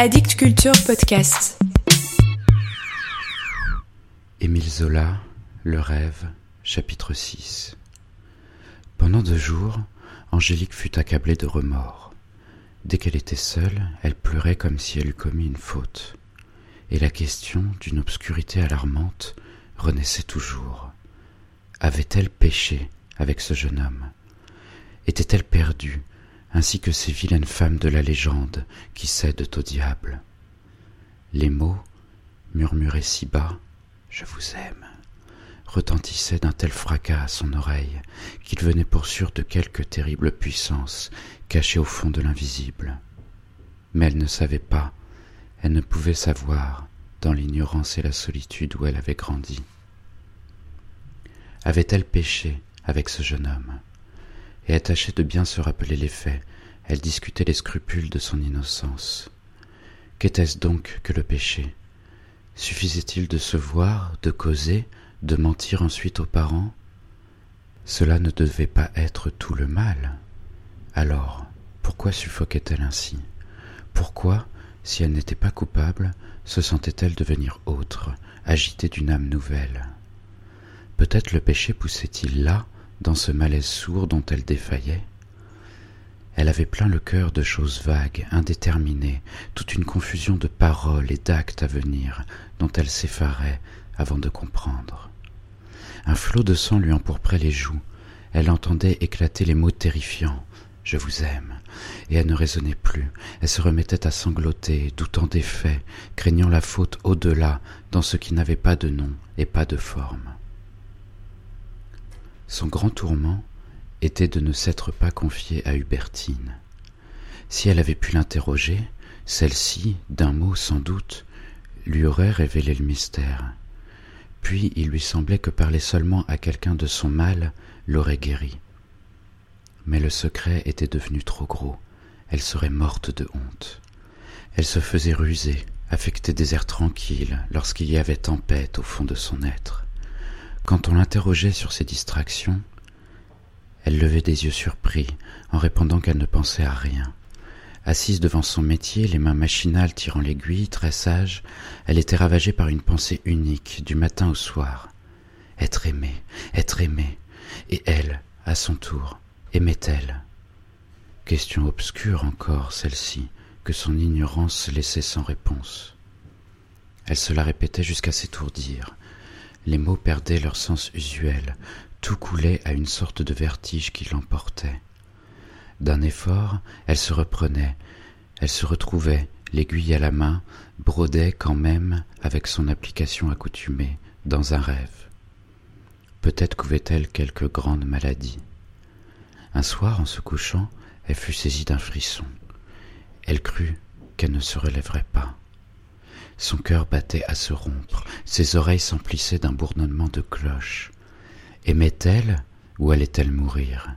Addict Culture Podcast. Zola, Le rêve, chapitre 6. Pendant deux jours, Angélique fut accablée de remords. Dès qu'elle était seule, elle pleurait comme si elle eût commis une faute. Et la question, d'une obscurité alarmante, renaissait toujours. Avait-elle péché avec ce jeune homme? Était-elle perdue, ainsi que ces vilaines femmes de la légende qui cèdent au diable Les mots, murmurés si bas, Je vous aime, retentissaient d'un tel fracas à son oreille qu'il venait pour sûr de quelque terrible puissance cachée au fond de l'invisible. Mais elle ne savait pas, elle ne pouvait savoir, dans l'ignorance et la solitude où elle avait grandi. Avait-elle péché avec ce jeune homme? Et attachée de bien se rappeler les faits, elle discutait les scrupules de son innocence. Qu'était-ce donc que le péché? Suffisait-il de se voir, de causer, de mentir ensuite aux parents? Cela ne devait pas être tout le mal. Alors, pourquoi suffoquait-elle ainsi? Pourquoi, si elle n'était pas coupable, se sentait-elle devenir autre, agitée d'une âme nouvelle? Peut-être le péché poussait-il là, dans ce malaise sourd dont elle défaillait Elle avait plein le cœur de choses vagues, indéterminées, toute une confusion de paroles et d'actes à venir dont elle s'effarait avant de comprendre. Un flot de sang lui empourprait les joues, elle entendait éclater les mots terrifiants je vous aime. Et elle ne raisonnait plus, elle se remettait à sangloter, doutant des faits, craignant la faute au-delà, dans ce qui n'avait pas de nom et pas de forme. Son grand tourment était de ne s'être pas confiée à Hubertine. Si elle avait pu l'interroger, celle-ci, d'un mot sans doute, lui aurait révélé le mystère. Puis il lui semblait que parler seulement à quelqu'un de son mal l'aurait guéri. Mais le secret était devenu trop gros, elle serait morte de honte. Elle se faisait ruser, affecter des airs tranquilles lorsqu'il y avait tempête au fond de son être. Quand on l'interrogeait sur ses distractions, elle levait des yeux surpris en répondant qu'elle ne pensait à rien. Assise devant son métier, les mains machinales tirant l'aiguille, très sage, elle était ravagée par une pensée unique, du matin au soir. Être aimée, être aimée. Et elle, à son tour, aimait-elle? Question obscure encore, celle-ci, que son ignorance laissait sans réponse. Elle se la répétait jusqu'à s'étourdir, les mots perdaient leur sens usuel, tout coulait à une sorte de vertige qui l'emportait. D'un effort, elle se reprenait, elle se retrouvait, l'aiguille à la main, brodait quand même, avec son application accoutumée, dans un rêve. Peut-être couvait-elle quelque grande maladie. Un soir, en se couchant, elle fut saisie d'un frisson. Elle crut qu'elle ne se relèverait pas. Son cœur battait à se rompre, ses oreilles s'emplissaient d'un bourdonnement de cloches. Aimait-elle ou allait-elle mourir?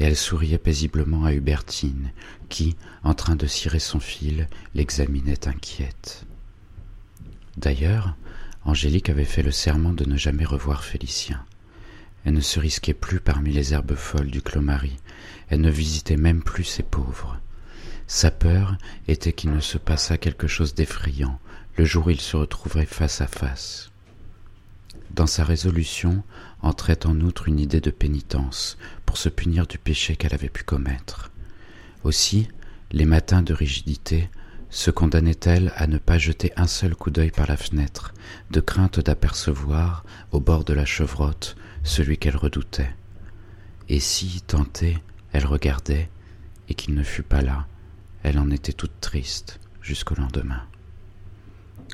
Et elle souriait paisiblement à Hubertine, qui, en train de cirer son fil, l'examinait inquiète. D'ailleurs, Angélique avait fait le serment de ne jamais revoir Félicien. Elle ne se risquait plus parmi les herbes folles du Clos-Marie, elle ne visitait même plus ses pauvres. Sa peur était qu'il ne se passât quelque chose d'effrayant, le jour où ils se retrouveraient face à face. Dans sa résolution entrait en outre une idée de pénitence pour se punir du péché qu'elle avait pu commettre. Aussi, les matins de rigidité se condamnait-elle à ne pas jeter un seul coup d'œil par la fenêtre, de crainte d'apercevoir, au bord de la chevrotte, celui qu'elle redoutait. Et si, tentée, elle regardait, et qu'il ne fût pas là, elle en était toute triste jusqu'au lendemain.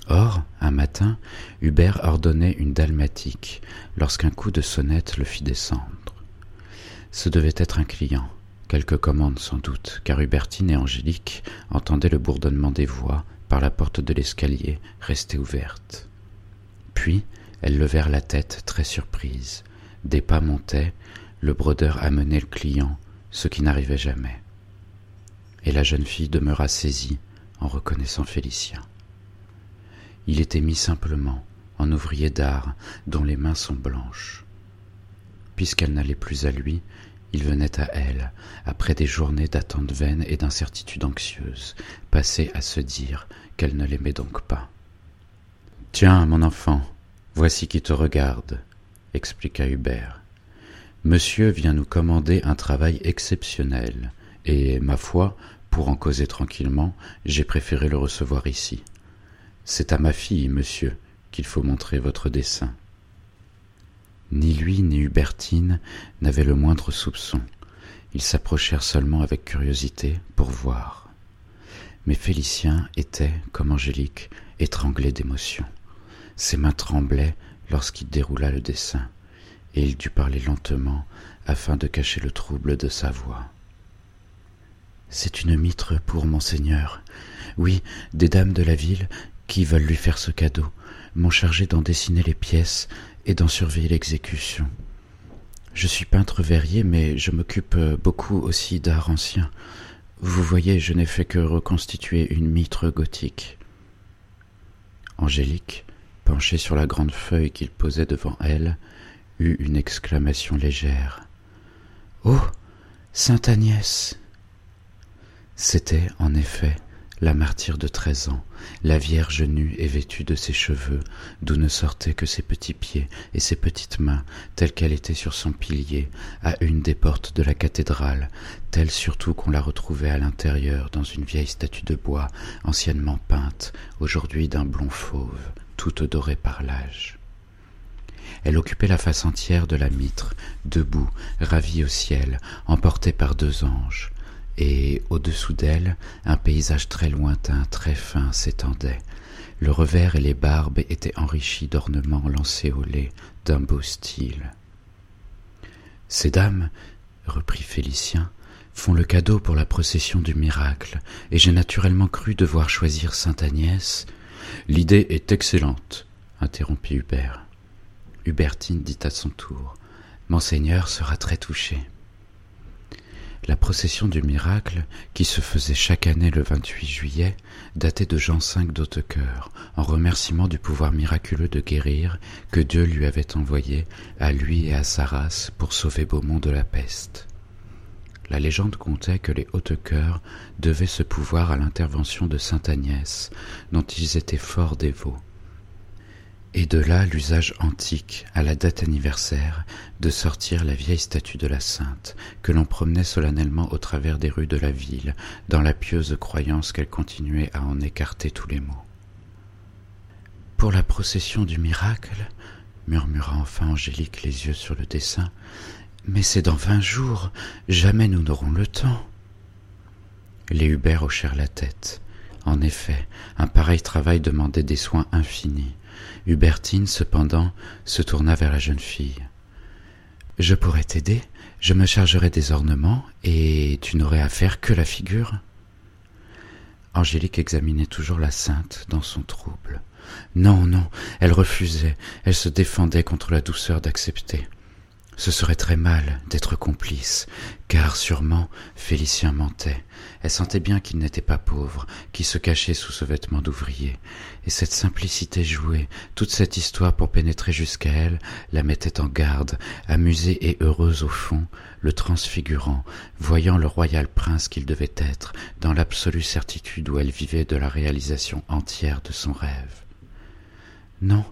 Or, un matin, Hubert ordonnait une dalmatique lorsqu'un coup de sonnette le fit descendre. Ce devait être un client, quelque commande sans doute, car Hubertine et Angélique entendaient le bourdonnement des voix par la porte de l'escalier restée ouverte. Puis, elles levèrent la tête très surprises. Des pas montaient, le brodeur amenait le client, ce qui n'arrivait jamais. Et la jeune fille demeura saisie en reconnaissant Félicien. Il était mis simplement en ouvrier d'art dont les mains sont blanches. Puisqu'elle n'allait plus à lui, Il venait à elle, après des journées d'attente vaine et d'incertitude anxieuse, passées à se dire qu'elle ne l'aimait donc pas. Tiens, mon enfant, voici qui te regarde, expliqua Hubert. Monsieur vient nous commander un travail exceptionnel, et, ma foi, pour en causer tranquillement, j'ai préféré le recevoir ici. C'est à ma fille, monsieur, qu'il faut montrer votre dessin. Ni lui ni Hubertine n'avaient le moindre soupçon. Ils s'approchèrent seulement avec curiosité pour voir. Mais Félicien était, comme Angélique, étranglé d'émotion. Ses mains tremblaient lorsqu'il déroula le dessin, et il dut parler lentement afin de cacher le trouble de sa voix. C'est une mitre pour monseigneur. Oui, des dames de la ville qui veulent lui faire ce cadeau? M'ont chargé d'en dessiner les pièces et d'en surveiller l'exécution. Je suis peintre verrier, mais je m'occupe beaucoup aussi d'art ancien. Vous voyez, je n'ai fait que reconstituer une mitre gothique. Angélique, penchée sur la grande feuille qu'il posait devant elle, eut une exclamation légère. Oh. Sainte Agnès. C'était, en effet, la martyre de treize ans, la Vierge nue et vêtue de ses cheveux, d'où ne sortaient que ses petits pieds et ses petites mains, telle qu'elle était sur son pilier, à une des portes de la cathédrale, telle surtout qu'on la retrouvait à l'intérieur dans une vieille statue de bois, anciennement peinte, aujourd'hui d'un blond fauve, toute dorée par l'âge. Elle occupait la face entière de la mitre, debout, ravie au ciel, emportée par deux anges et au-dessous d'elle, un paysage très lointain, très fin s'étendait. Le revers et les barbes étaient enrichis d'ornements lait d'un beau style. Ces dames, reprit Félicien, font le cadeau pour la procession du miracle, et j'ai naturellement cru devoir choisir sainte Agnès. L'idée est excellente, interrompit Hubert. Hubertine dit à son tour. Monseigneur sera très touché. La procession du miracle, qui se faisait chaque année le 28 juillet, datait de Jean V d'Hautecoeur, en remerciement du pouvoir miraculeux de guérir que Dieu lui avait envoyé à lui et à sa race pour sauver Beaumont de la peste. La légende contait que les Hautecoeurs devaient ce pouvoir à l'intervention de sainte Agnès, dont ils étaient fort dévots. Et de là l'usage antique, à la date anniversaire, de sortir la vieille statue de la sainte, que l'on promenait solennellement au travers des rues de la ville, dans la pieuse croyance qu'elle continuait à en écarter tous les maux. Pour la procession du miracle, murmura enfin Angélique les yeux sur le dessin, mais c'est dans vingt jours, jamais nous n'aurons le temps. Les Hubert hochèrent la tête. En effet, un pareil travail demandait des soins infinis. Hubertine, cependant, se tourna vers la jeune fille. Je pourrais t'aider, je me chargerai des ornements, et tu n'aurais à faire que la figure. Angélique examinait toujours la sainte dans son trouble. Non, non, elle refusait, elle se défendait contre la douceur d'accepter. Ce serait très mal d'être complice, car sûrement Félicien mentait. Elle sentait bien qu'il n'était pas pauvre, qu'il se cachait sous ce vêtement d'ouvrier. Et cette simplicité jouée, toute cette histoire pour pénétrer jusqu'à elle, la mettait en garde, amusée et heureuse au fond, le transfigurant, voyant le royal prince qu'il devait être, dans l'absolue certitude où elle vivait de la réalisation entière de son rêve. Non,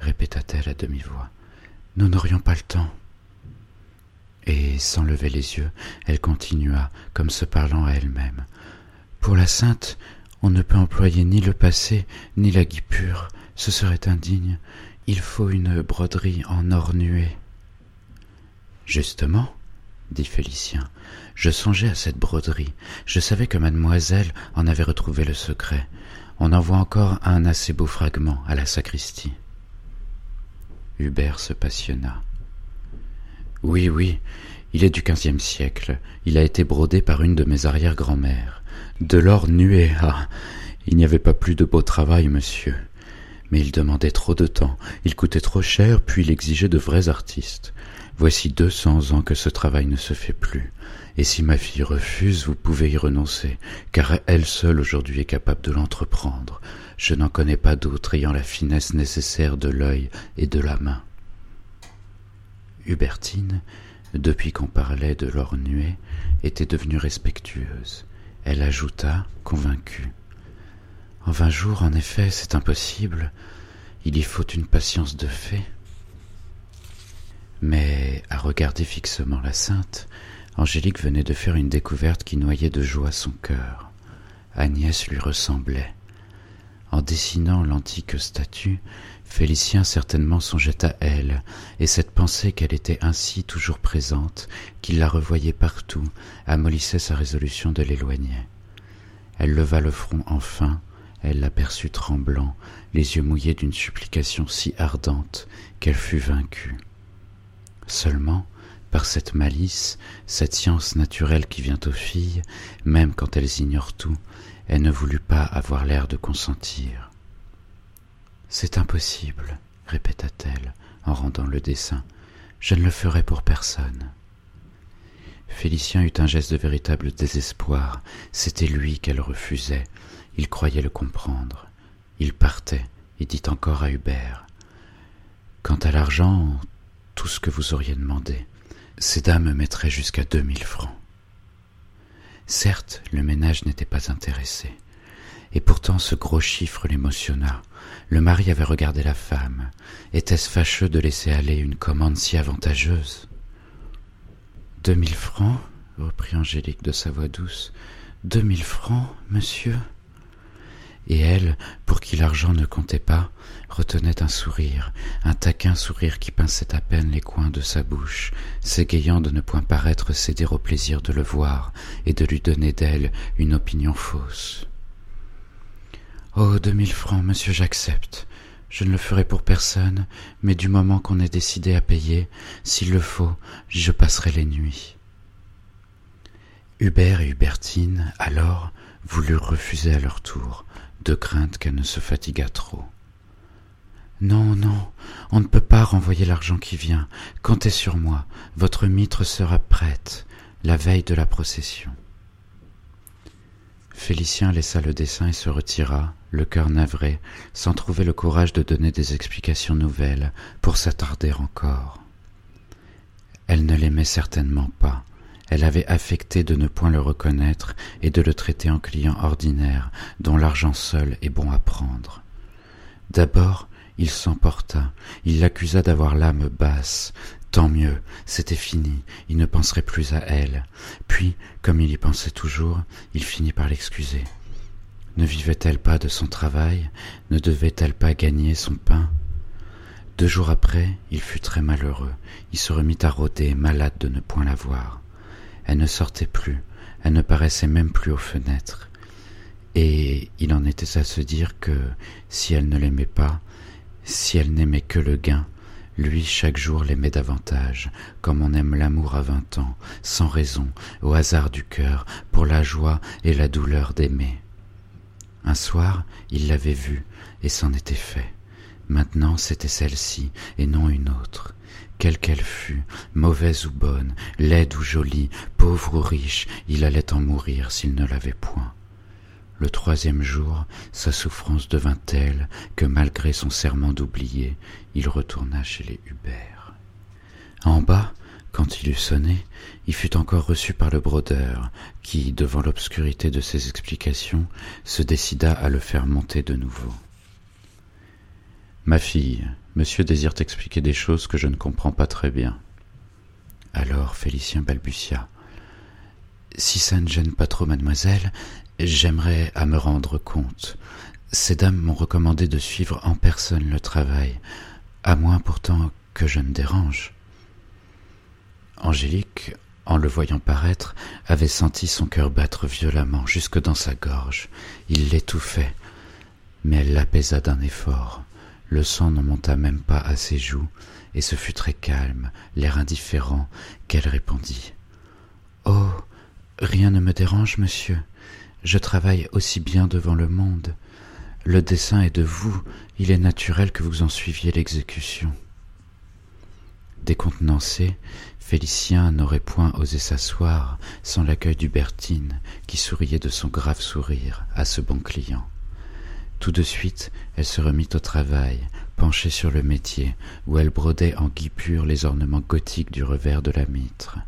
répéta-t-elle à demi-voix, nous n'aurions pas le temps. Et sans lever les yeux, elle continua, comme se parlant à elle-même. Pour la sainte, on ne peut employer ni le passé, ni la guipure, ce serait indigne. Il faut une broderie en or nué. Justement, dit Félicien, je songeais à cette broderie. Je savais que mademoiselle en avait retrouvé le secret. On en voit encore un assez beau fragment à la sacristie. Hubert se passionna. Oui, oui, il est du quinzième siècle. Il a été brodé par une de mes arrière-grand-mères. De l'or nué, ah. Il n'y avait pas plus de beau travail, monsieur. Mais il demandait trop de temps, il coûtait trop cher, puis il exigeait de vrais artistes. Voici deux cents ans que ce travail ne se fait plus. Et si ma fille refuse, vous pouvez y renoncer, car elle seule aujourd'hui est capable de l'entreprendre. Je n'en connais pas d'autre ayant la finesse nécessaire de l'œil et de la main. Hubertine depuis qu'on parlait de leur nuée, était devenue respectueuse. Elle ajouta, convaincue. En vingt jours, en effet, c'est impossible. Il y faut une patience de fée. Mais, à regarder fixement la sainte, Angélique venait de faire une découverte qui noyait de joie son cœur. Agnès lui ressemblait. En dessinant l'antique statue, Félicien certainement songeait à elle, et cette pensée qu'elle était ainsi toujours présente, qu'il la revoyait partout, amollissait sa résolution de l'éloigner. Elle leva le front enfin, elle l'aperçut tremblant, les yeux mouillés d'une supplication si ardente qu'elle fut vaincue. Seulement, par cette malice, cette science naturelle qui vient aux filles, même quand elles ignorent tout, elle ne voulut pas avoir l'air de consentir. C'est impossible, répéta-t-elle en rendant le dessin. Je ne le ferai pour personne. Félicien eut un geste de véritable désespoir. C'était lui qu'elle refusait. Il croyait le comprendre. Il partait et dit encore à Hubert Quant à l'argent, tout ce que vous auriez demandé. Ces dames mettraient jusqu'à deux mille francs. Certes, le ménage n'était pas intéressé. Et pourtant ce gros chiffre l'émotionna. Le mari avait regardé la femme. Était-ce fâcheux de laisser aller une commande si avantageuse? Deux mille francs reprit Angélique de sa voix douce. Deux mille francs, monsieur? Et elle, pour qui l'argent ne comptait pas, retenait un sourire, un taquin sourire qui pinçait à peine les coins de sa bouche, s'égayant de ne point paraître céder au plaisir de le voir et de lui donner d'elle une opinion fausse. Oh, deux mille francs, monsieur, j'accepte. Je ne le ferai pour personne, mais du moment qu'on est décidé à payer, s'il le faut, je passerai les nuits. Hubert et Hubertine, alors, voulurent refuser à leur tour, de crainte qu'elle ne se fatiguât trop. Non, non, on ne peut pas renvoyer l'argent qui vient. Comptez sur moi, votre mitre sera prête, la veille de la procession. Félicien laissa le dessin et se retira, le cœur navré, sans trouver le courage de donner des explications nouvelles pour s'attarder encore. Elle ne l'aimait certainement pas, elle avait affecté de ne point le reconnaître et de le traiter en client ordinaire, dont l'argent seul est bon à prendre. D'abord, il s'emporta, il l'accusa d'avoir l'âme basse. Tant mieux, c'était fini, il ne penserait plus à elle. Puis, comme il y pensait toujours, il finit par l'excuser. Ne vivait-elle pas de son travail? Ne devait-elle pas gagner son pain? Deux jours après, il fut très malheureux. Il se remit à rôder, malade de ne point la voir. Elle ne sortait plus, elle ne paraissait même plus aux fenêtres. Et il en était à se dire que si elle ne l'aimait pas, si elle n'aimait que le gain, lui chaque jour l'aimait davantage, comme on aime l'amour à vingt ans, sans raison, au hasard du cœur, pour la joie et la douleur d'aimer. Un soir, il l'avait vue, et c'en était fait. Maintenant c'était celle-ci, et non une autre quelle qu'elle fût, mauvaise ou bonne, laide ou jolie, pauvre ou riche, il allait en mourir s'il ne l'avait point. Le troisième jour, sa souffrance devint telle que malgré son serment d'oublier, il retourna chez les Hubert. En bas, quand il eut sonné, il fut encore reçu par le brodeur, qui, devant l'obscurité de ses explications, se décida à le faire monter de nouveau. Ma fille, monsieur désire t'expliquer des choses que je ne comprends pas très bien. Alors Félicien balbutia. Si ça ne gêne pas trop mademoiselle, j'aimerais à me rendre compte. Ces dames m'ont recommandé de suivre en personne le travail, à moins pourtant que je ne dérange. Angélique, en le voyant paraître, avait senti son cœur battre violemment jusque dans sa gorge. Il l'étouffait, mais elle l'apaisa d'un effort. Le sang ne monta même pas à ses joues, et ce fut très calme, l'air indifférent, qu'elle répondit. Oh. Rien ne me dérange, monsieur. Je travaille aussi bien devant le monde. Le dessin est de vous, il est naturel que vous en suiviez l'exécution. Décontenancé, Félicien n'aurait point osé s'asseoir sans l'accueil d'Hubertine, qui souriait de son grave sourire à ce bon client. Tout de suite, elle se remit au travail, penchée sur le métier, où elle brodait en guipure les ornements gothiques du revers de la mitre.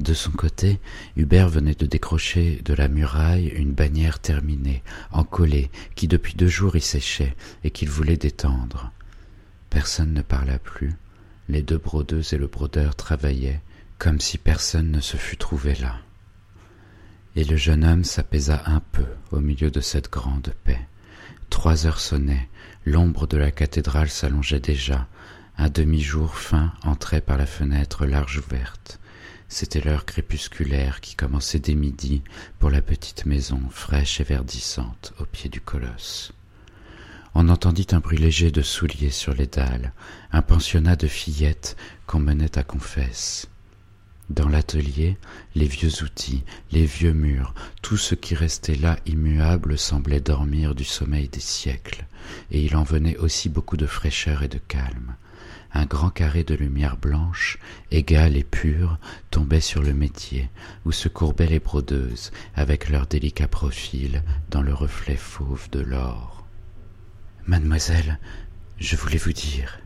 De son côté, Hubert venait de décrocher de la muraille une bannière terminée, encollée, qui depuis deux jours y séchait et qu'il voulait détendre. Personne ne parla plus. Les deux brodeuses et le brodeur travaillaient, comme si personne ne se fût trouvé là. Et le jeune homme s'apaisa un peu au milieu de cette grande paix. Trois heures sonnaient, l'ombre de la cathédrale s'allongeait déjà, un demi-jour fin entrait par la fenêtre large ouverte. C'était l'heure crépusculaire qui commençait dès midi pour la petite maison fraîche et verdissante au pied du colosse. On entendit un bruit léger de souliers sur les dalles, un pensionnat de fillettes qu'on menait à confesse. Dans l'atelier, les vieux outils, les vieux murs, tout ce qui restait là immuable semblait dormir du sommeil des siècles, et il en venait aussi beaucoup de fraîcheur et de calme un grand carré de lumière blanche, égale et pure, tombait sur le métier, où se courbaient les brodeuses, avec leurs délicats profils dans le reflet fauve de l'or. Mademoiselle, je voulais vous dire,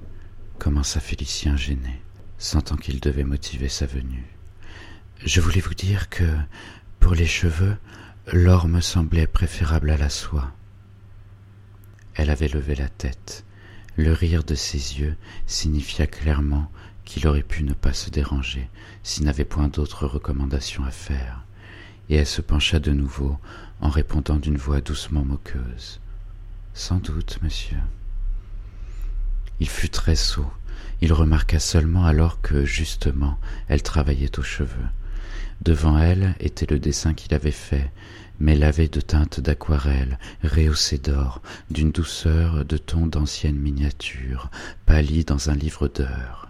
commença Félicien gêné, sentant qu'il devait motiver sa venue. Je voulais vous dire que, pour les cheveux, l'or me semblait préférable à la soie. Elle avait levé la tête, le rire de ses yeux signifia clairement qu'il aurait pu ne pas se déranger s'il n'avait point d'autre recommandation à faire, et elle se pencha de nouveau en répondant d'une voix doucement moqueuse. Sans doute, monsieur. Il fut très sot. Il remarqua seulement alors que, justement, elle travaillait aux cheveux. Devant elle était le dessin qu'il avait fait, mais lavé de teintes d'aquarelle, rehaussé d'or, d'une douceur de ton d'ancienne miniature, pâlie dans un livre d'heures.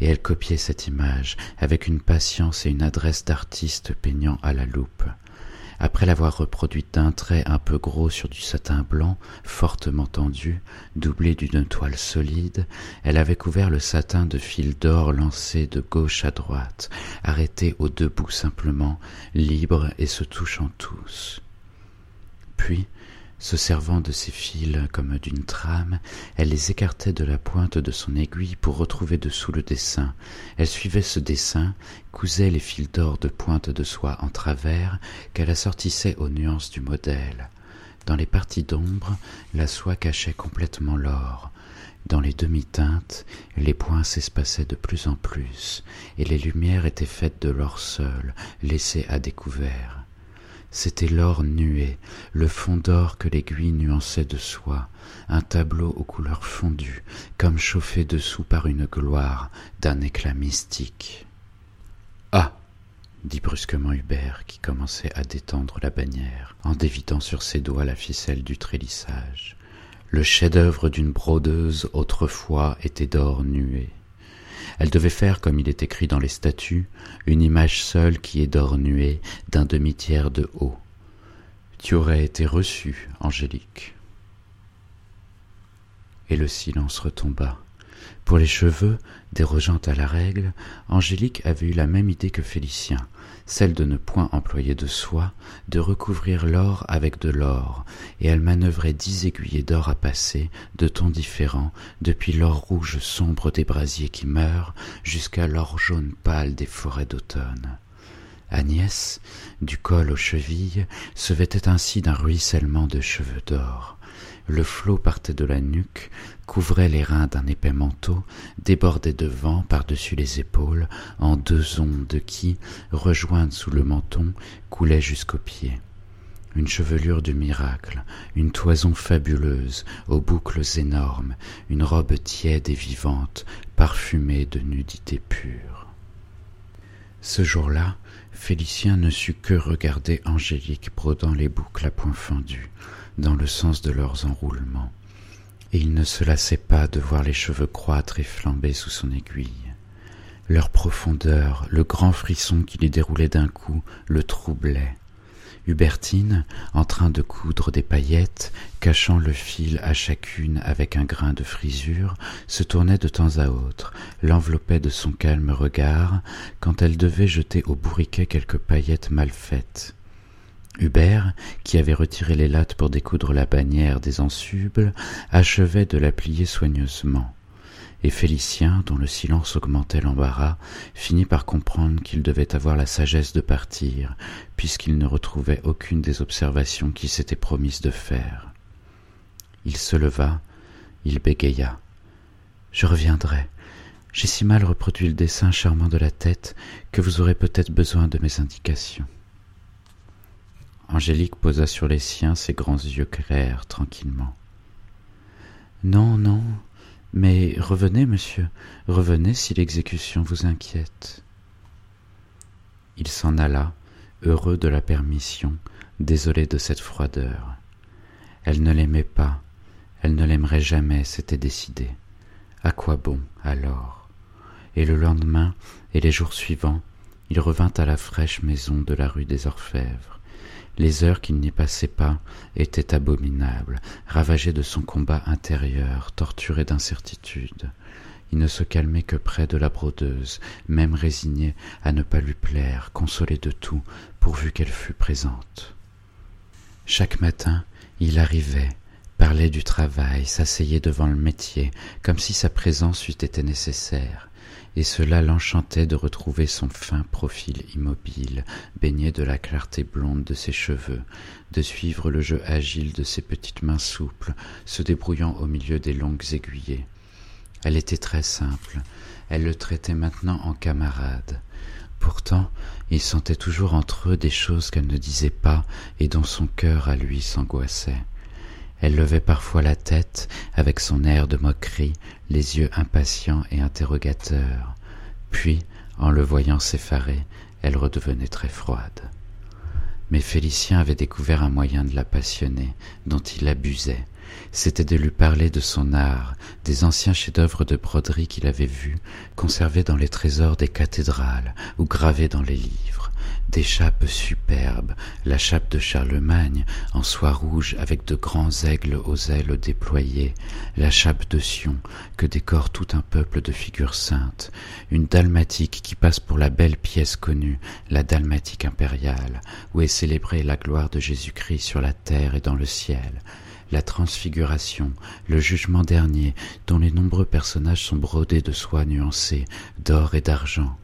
Et elle copiait cette image avec une patience et une adresse d'artiste peignant à la loupe. Après l'avoir reproduite d'un trait un peu gros sur du satin blanc, fortement tendu, doublé d'une toile solide, elle avait couvert le satin de fils d'or lancés de gauche à droite, arrêtés aux deux bouts simplement, libres et se touchant tous. Puis, se servant de ces fils comme d'une trame, elle les écartait de la pointe de son aiguille pour retrouver dessous le dessin. Elle suivait ce dessin, cousait les fils d'or de pointe de soie en travers, qu'elle assortissait aux nuances du modèle. Dans les parties d'ombre, la soie cachait complètement l'or. Dans les demi-teintes, les points s'espaçaient de plus en plus, et les lumières étaient faites de l'or seul, laissé à découvert. C'était l'or nué, le fond d'or que l'aiguille nuançait de soie, un tableau aux couleurs fondues, comme chauffé dessous par une gloire d'un éclat mystique. Ah dit brusquement Hubert, qui commençait à détendre la bannière, en dévitant sur ses doigts la ficelle du trélissage. Le chef-d'œuvre d'une brodeuse autrefois était d'or nué. Elle devait faire, comme il est écrit dans les statuts, une image seule qui est d'or nuée d'un demi-tiers de haut. Tu aurais été reçu, Angélique. Et le silence retomba. Pour les cheveux, dérogeant à la règle, Angélique avait eu la même idée que Félicien, celle de ne point employer de soie, de recouvrir l'or avec de l'or, et elle manœuvrait dix aiguillets d'or à passer, de tons différents, depuis l'or rouge sombre des brasiers qui meurent, jusqu'à l'or jaune pâle des forêts d'automne. Agnès, du col aux chevilles, se vêtait ainsi d'un ruissellement de cheveux d'or. Le flot partait de la nuque, couvrait les reins d'un épais manteau, débordait devant par-dessus les épaules en deux ondes qui, rejointes sous le menton, coulaient jusqu'aux pieds. Une chevelure de miracle, une toison fabuleuse, aux boucles énormes, une robe tiède et vivante, parfumée de nudité pure. Ce jour-là, Félicien ne sut que regarder Angélique brodant les boucles à point fendu, dans le sens de leurs enroulements, et il ne se lassait pas de voir les cheveux croître et flamber sous son aiguille. Leur profondeur, le grand frisson qui les déroulait d'un coup, le troublait. Hubertine, en train de coudre des paillettes, cachant le fil à chacune avec un grain de frisure, se tournait de temps à autre, l'enveloppait de son calme regard, quand elle devait jeter au bourriquet quelques paillettes mal faites. Hubert, qui avait retiré les lattes pour découdre la bannière des ensubles, achevait de la plier soigneusement. Et Félicien, dont le silence augmentait l'embarras, finit par comprendre qu'il devait avoir la sagesse de partir, puisqu'il ne retrouvait aucune des observations qu'il s'était promise de faire. Il se leva, il bégaya. Je reviendrai. J'ai si mal reproduit le dessin charmant de la tête que vous aurez peut-être besoin de mes indications. Angélique posa sur les siens ses grands yeux clairs tranquillement. Non, non, mais revenez, monsieur, revenez si l'exécution vous inquiète. Il s'en alla, heureux de la permission, désolé de cette froideur. Elle ne l'aimait pas, elle ne l'aimerait jamais, c'était décidé. À quoi bon, alors? Et le lendemain, et les jours suivants, il revint à la fraîche maison de la rue des Orfèvres. Les heures qu'il n'y passait pas étaient abominables, ravagées de son combat intérieur, torturé d'incertitude. Il ne se calmait que près de la brodeuse, même résigné à ne pas lui plaire, consolé de tout, pourvu qu'elle fût présente. Chaque matin, il arrivait, parlait du travail, s'asseyait devant le métier, comme si sa présence eût été nécessaire et cela l'enchantait de retrouver son fin profil immobile, baigné de la clarté blonde de ses cheveux, de suivre le jeu agile de ses petites mains souples, se débrouillant au milieu des longues aiguillées. Elle était très simple, elle le traitait maintenant en camarade. Pourtant, il sentait toujours entre eux des choses qu'elle ne disait pas et dont son cœur à lui s'angoissait. Elle levait parfois la tête avec son air de moquerie, les yeux impatients et interrogateurs. Puis, en le voyant s'effarer, elle redevenait très froide. Mais Félicien avait découvert un moyen de la passionner, dont il abusait. C'était de lui parler de son art, des anciens chefs-d'œuvre de broderie qu'il avait vus, conservés dans les trésors des cathédrales ou gravés dans les livres des chapes superbes, la chape de Charlemagne en soie rouge avec de grands aigles aux ailes déployées, la chape de Sion que décore tout un peuple de figures saintes, une dalmatique qui passe pour la belle pièce connue, la dalmatique impériale, où est célébrée la gloire de Jésus-Christ sur la terre et dans le ciel, la transfiguration, le jugement dernier, dont les nombreux personnages sont brodés de soie nuancée, d'or et d'argent,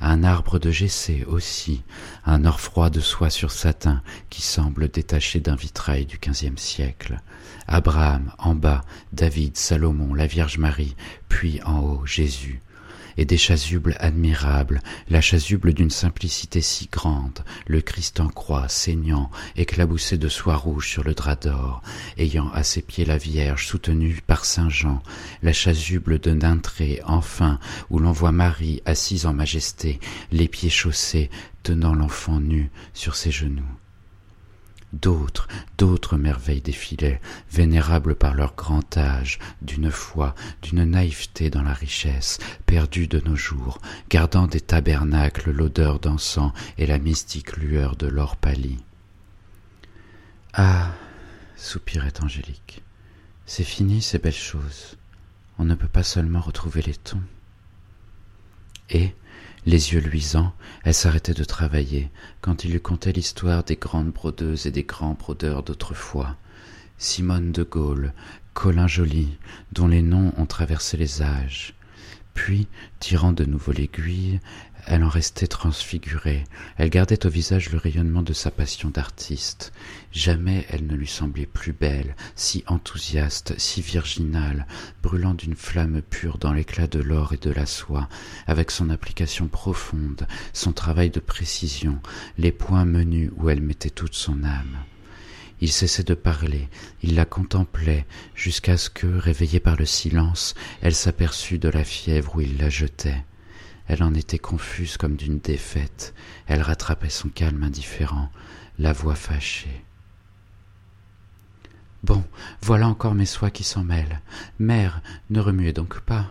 un arbre de Gessé aussi, un or froid de soie sur satin qui semble détaché d'un vitrail du quinzième siècle. Abraham en bas, David, Salomon, la Vierge Marie, puis en haut Jésus et des chasubles admirables, la chasuble d'une simplicité si grande, le Christ en croix saignant, éclaboussé de soie rouge sur le drap d'or, ayant à ses pieds la Vierge soutenue par Saint Jean, la chasuble de Nintré, enfin, où l'on voit Marie assise en majesté, les pieds chaussés, tenant l'enfant nu sur ses genoux. D'autres, d'autres merveilles défilaient, vénérables par leur grand âge, d'une foi, d'une naïveté dans la richesse, perdues de nos jours, gardant des tabernacles l'odeur d'encens et la mystique lueur de l'or pâli. Ah soupirait Angélique, c'est fini ces belles choses. On ne peut pas seulement retrouver les tons. Et, les yeux luisants, elle s'arrêtait de travailler quand il lui contait l'histoire des grandes brodeuses et des grands brodeurs d'autrefois. Simone de Gaulle, Colin Joly, dont les noms ont traversé les âges. Puis, tirant de nouveau l'aiguille, elle en restait transfigurée, elle gardait au visage le rayonnement de sa passion d'artiste. Jamais elle ne lui semblait plus belle, si enthousiaste, si virginale, brûlant d'une flamme pure dans l'éclat de l'or et de la soie, avec son application profonde, son travail de précision, les points menus où elle mettait toute son âme. Il cessait de parler, il la contemplait, jusqu'à ce que, réveillée par le silence, elle s'aperçut de la fièvre où il la jetait. Elle en était confuse comme d'une défaite. Elle rattrapait son calme indifférent, la voix fâchée. Bon, voilà encore mes soies qui s'en mêlent. Mère, ne remuez donc pas.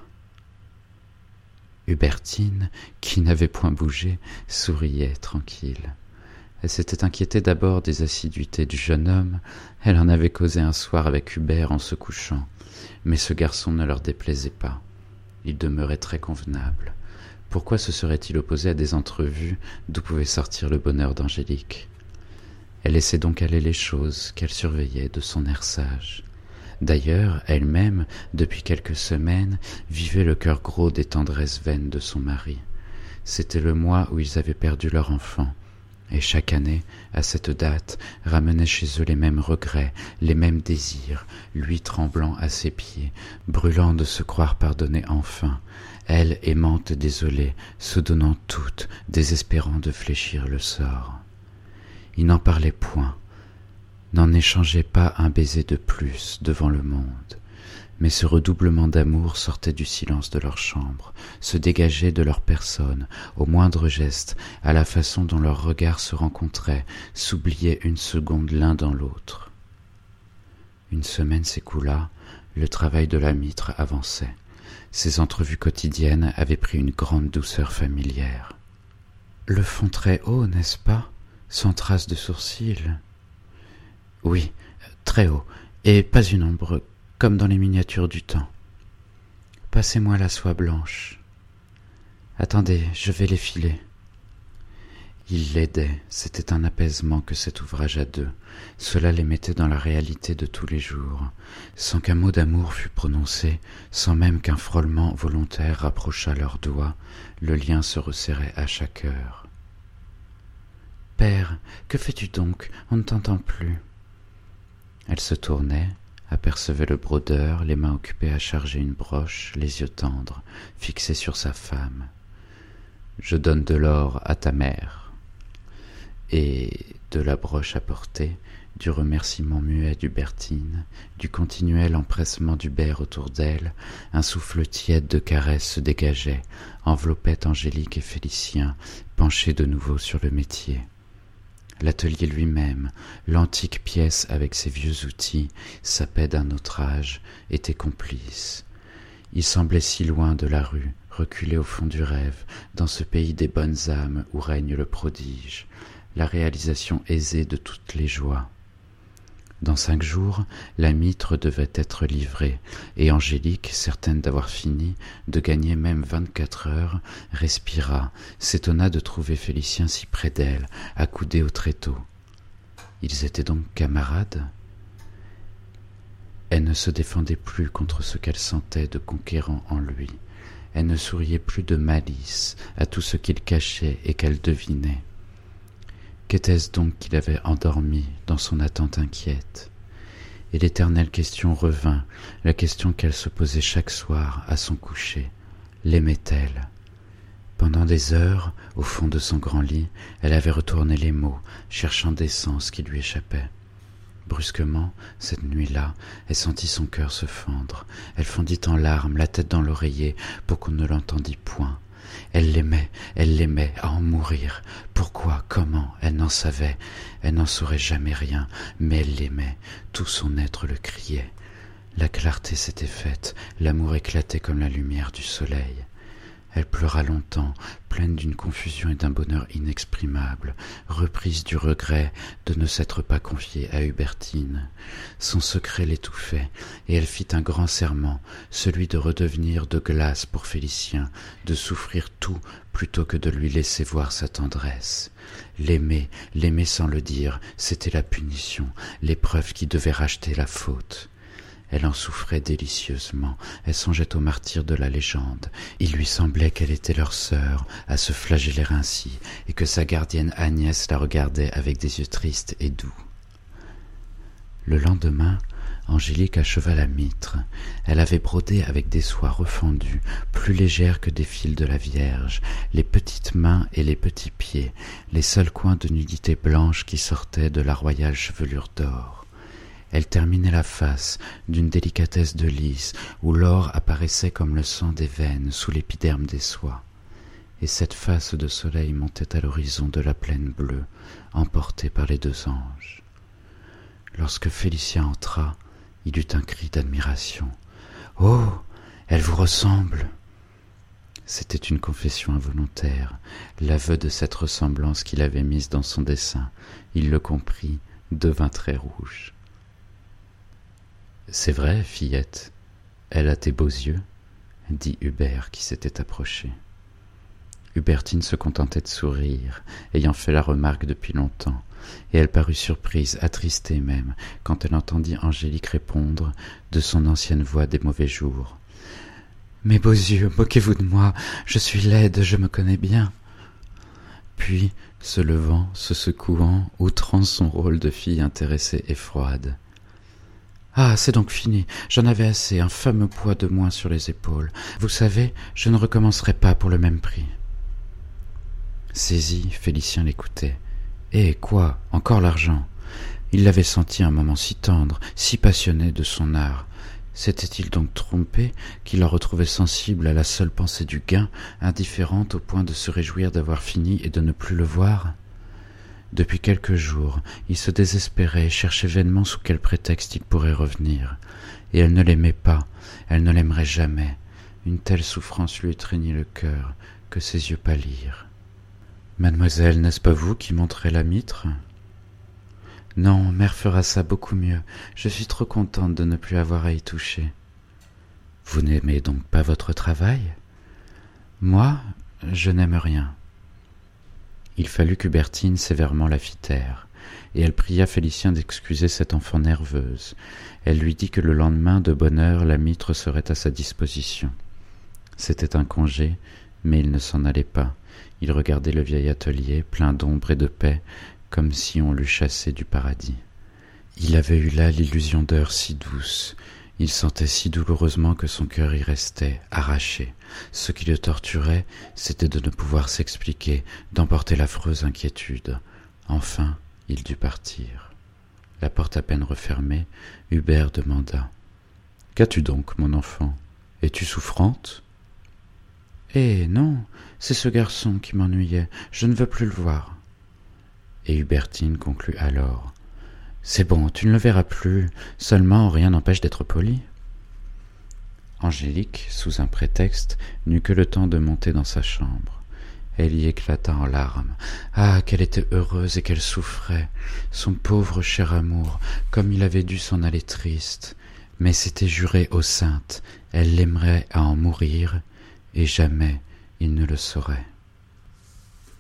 Hubertine, qui n'avait point bougé, souriait tranquille. Elle s'était inquiétée d'abord des assiduités du jeune homme, elle en avait causé un soir avec Hubert en se couchant, mais ce garçon ne leur déplaisait pas. Il demeurait très convenable. Pourquoi se serait-il opposé à des entrevues d'où pouvait sortir le bonheur d'Angélique? Elle laissait donc aller les choses qu'elle surveillait de son air sage. D'ailleurs, elle-même, depuis quelques semaines, vivait le cœur gros des tendresses vaines de son mari. C'était le mois où ils avaient perdu leur enfant, et chaque année, à cette date, ramenait chez eux les mêmes regrets, les mêmes désirs, lui tremblant à ses pieds, brûlant de se croire pardonnée enfin, elle aimante désolée, se donnant toute, désespérant de fléchir le sort. Il n'en parlait point, n'en échangeait pas un baiser de plus devant le monde, mais ce redoublement d'amour sortait du silence de leur chambre, se dégageait de leur personne, au moindre geste, à la façon dont leurs regards se rencontraient, s'oubliaient une seconde l'un dans l'autre. Une semaine s'écoula, le travail de la mitre avançait. Ces entrevues quotidiennes avaient pris une grande douceur familière. Le fond très haut, n'est-ce pas? Sans trace de sourcils oui, très haut, et pas une ombre, comme dans les miniatures du temps. Passez-moi la soie blanche. Attendez, je vais les filer. Il l'aidait, c'était un apaisement que cet ouvrage à deux. Cela les mettait dans la réalité de tous les jours, sans qu'un mot d'amour fût prononcé, sans même qu'un frôlement volontaire rapprochât leurs doigts, le lien se resserrait à chaque heure. Père, que fais-tu donc? On ne t'entend plus. Elle se tournait, apercevait le brodeur, les mains occupées à charger une broche, les yeux tendres, fixés sur sa femme. Je donne de l'or à ta mère. Et de la broche apportée, du remerciement muet d'Hubertine, du continuel empressement d'Hubert autour d'elle, un souffle tiède de caresses se dégageait, enveloppait Angélique et Félicien, penchés de nouveau sur le métier. L'atelier lui-même, l'antique pièce avec ses vieux outils, sa paix d'un autre âge, était complice. Il semblait si loin de la rue, reculé au fond du rêve, dans ce pays des bonnes âmes où règne le prodige, la réalisation aisée de toutes les joies. Dans cinq jours, la mitre devait être livrée, et Angélique, certaine d'avoir fini, de gagner même vingt-quatre heures, respira, s'étonna de trouver Félicien si près d'elle, accoudé au tréteau. Ils étaient donc camarades? Elle ne se défendait plus contre ce qu'elle sentait de conquérant en lui. Elle ne souriait plus de malice à tout ce qu'il cachait et qu'elle devinait. Qu'était-ce donc qu'il avait endormi dans son attente inquiète? Et l'éternelle question revint, la question qu'elle se posait chaque soir à son coucher. L'aimait-elle? Pendant des heures, au fond de son grand lit, elle avait retourné les mots, cherchant des sens qui lui échappaient. Brusquement, cette nuit-là, elle sentit son cœur se fendre. Elle fondit en larmes, la tête dans l'oreiller, pour qu'on ne l'entendît point. Elle l'aimait, elle l'aimait à en mourir. Pourquoi, comment, elle n'en savait, elle n'en saurait jamais rien, mais elle l'aimait, tout son être le criait. La clarté s'était faite, l'amour éclatait comme la lumière du soleil. Elle pleura longtemps, pleine d'une confusion et d'un bonheur inexprimable, reprise du regret de ne s'être pas confiée à Hubertine. Son secret l'étouffait, et elle fit un grand serment, celui de redevenir de glace pour Félicien, de souffrir tout plutôt que de lui laisser voir sa tendresse. L'aimer, l'aimer sans le dire, c'était la punition, l'épreuve qui devait racheter la faute. Elle en souffrait délicieusement, elle songeait aux martyrs de la légende. Il lui semblait qu'elle était leur sœur, à se flageller ainsi, et que sa gardienne Agnès la regardait avec des yeux tristes et doux. Le lendemain, Angélique acheva la mitre. Elle avait brodé avec des soies refendues, plus légères que des fils de la Vierge, les petites mains et les petits pieds, les seuls coins de nudité blanche qui sortaient de la royale chevelure d'or. Elle terminait la face d'une délicatesse de lys où l'or apparaissait comme le sang des veines sous l'épiderme des soies. Et cette face de soleil montait à l'horizon de la plaine bleue, emportée par les deux anges. Lorsque Félicien entra, il eut un cri d'admiration. Oh. Elle vous ressemble. C'était une confession involontaire, l'aveu de cette ressemblance qu'il avait mise dans son dessin. Il le comprit, devint très rouge. C'est vrai, fillette, elle a tes beaux yeux, dit Hubert qui s'était approché. Hubertine se contentait de sourire, ayant fait la remarque depuis longtemps, et elle parut surprise, attristée même, quand elle entendit Angélique répondre de son ancienne voix des mauvais jours. Mes beaux yeux, moquez-vous de moi, je suis laide, je me connais bien. Puis, se levant, se secouant, outrant son rôle de fille intéressée et froide. Ah, c'est donc fini. J'en avais assez, un fameux poids de moins sur les épaules. Vous savez, je ne recommencerai pas pour le même prix. Saisi, Félicien l'écoutait. Eh quoi? Encore l'argent? Il l'avait senti un moment si tendre, si passionné de son art. S'était-il donc trompé qu'il la retrouvait sensible à la seule pensée du gain, indifférente au point de se réjouir d'avoir fini et de ne plus le voir? Depuis quelques jours, il se désespérait, cherchait vainement sous quel prétexte il pourrait revenir. Et elle ne l'aimait pas, elle ne l'aimerait jamais. Une telle souffrance lui étreignit le cœur que ses yeux pâlirent. Mademoiselle, n'est-ce pas vous qui montrez la mitre? Non, mère fera ça beaucoup mieux. Je suis trop contente de ne plus avoir à y toucher. Vous n'aimez donc pas votre travail? Moi, je n'aime rien. Il fallut qu'Hubertine sévèrement la fit taire, et elle pria Félicien d'excuser cette enfant nerveuse. Elle lui dit que le lendemain, de bonne heure, la mitre serait à sa disposition. C'était un congé, mais il ne s'en allait pas. Il regardait le vieil atelier, plein d'ombre et de paix, comme si on l'eût chassé du paradis. Il avait eu là l'illusion d'heures si douces, il sentait si douloureusement que son cœur y restait, arraché. Ce qui le torturait, c'était de ne pouvoir s'expliquer, d'emporter l'affreuse inquiétude. Enfin, il dut partir. La porte à peine refermée, Hubert demanda. Qu'as-tu donc, mon enfant? Es-tu souffrante? Eh non, c'est ce garçon qui m'ennuyait, je ne veux plus le voir. Et Hubertine conclut alors. C'est bon, tu ne le verras plus, seulement rien n'empêche d'être poli. Angélique, sous un prétexte, n'eut que le temps de monter dans sa chambre. Elle y éclata en larmes. Ah, qu'elle était heureuse et qu'elle souffrait. Son pauvre cher amour, comme il avait dû s'en aller triste. Mais s'était juré aux saintes, elle l'aimerait à en mourir, et jamais il ne le saurait.